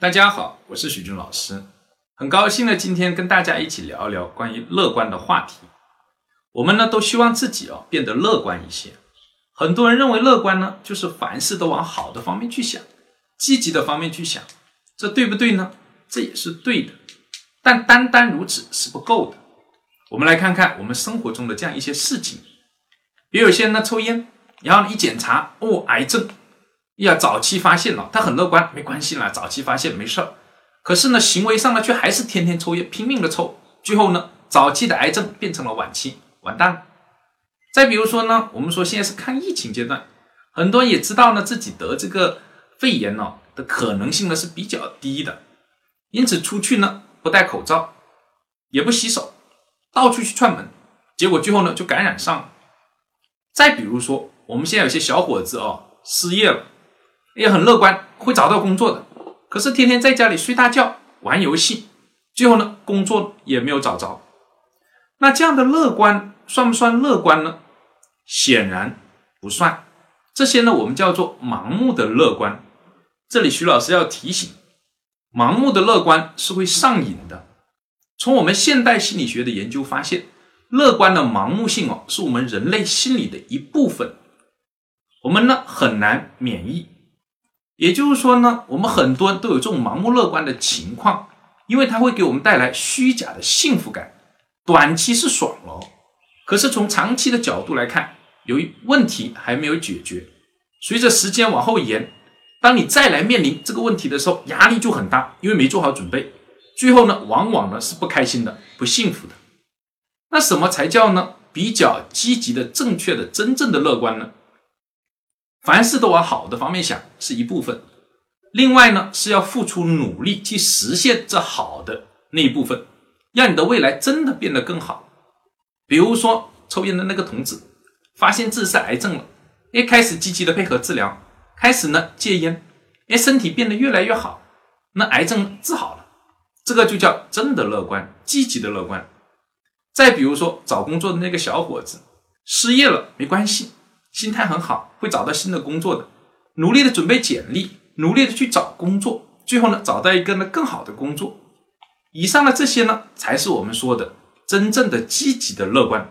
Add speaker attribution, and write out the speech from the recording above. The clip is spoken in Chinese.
Speaker 1: 大家好，我是许军老师，很高兴呢，今天跟大家一起聊一聊关于乐观的话题。我们呢都希望自己哦变得乐观一些。很多人认为乐观呢就是凡事都往好的方面去想，积极的方面去想，这对不对呢？这也是对的，但单单如此是不够的。我们来看看我们生活中的这样一些事情，比如有些人呢抽烟，然后一检查哦癌症。要早期发现了，他很乐观，没关系啦，早期发现没事儿。可是呢，行为上呢却还是天天抽烟，拼命的抽，最后呢，早期的癌症变成了晚期，完蛋了。再比如说呢，我们说现在是抗疫情阶段，很多人也知道呢自己得这个肺炎呢的可能性呢是比较低的，因此出去呢不戴口罩，也不洗手，到处去串门，结果最后呢就感染上了。再比如说，我们现在有些小伙子哦失业了。也很乐观，会找到工作的。可是天天在家里睡大觉、玩游戏，最后呢，工作也没有找着。那这样的乐观算不算乐观呢？显然不算。这些呢，我们叫做盲目的乐观。这里徐老师要提醒：盲目的乐观是会上瘾的。从我们现代心理学的研究发现，乐观的盲目性哦，是我们人类心理的一部分。我们呢很难免疫。也就是说呢，我们很多人都有这种盲目乐观的情况，因为它会给我们带来虚假的幸福感，短期是爽了，可是从长期的角度来看，由于问题还没有解决，随着时间往后延，当你再来面临这个问题的时候，压力就很大，因为没做好准备，最后呢，往往呢是不开心的、不幸福的。那什么才叫呢？比较积极的、正确的、真正的乐观呢？凡事都往好的方面想是一部分，另外呢是要付出努力去实现这好的那一部分，让你的未来真的变得更好。比如说抽烟的那个同志，发现自己是癌症了，也开始积极的配合治疗，开始呢戒烟，哎身体变得越来越好，那癌症治好了，这个就叫真的乐观，积极的乐观。再比如说找工作的那个小伙子，失业了没关系。心态很好，会找到新的工作的，努力的准备简历，努力的去找工作，最后呢找到一个呢更好的工作。以上的这些呢，才是我们说的真正的积极的乐观。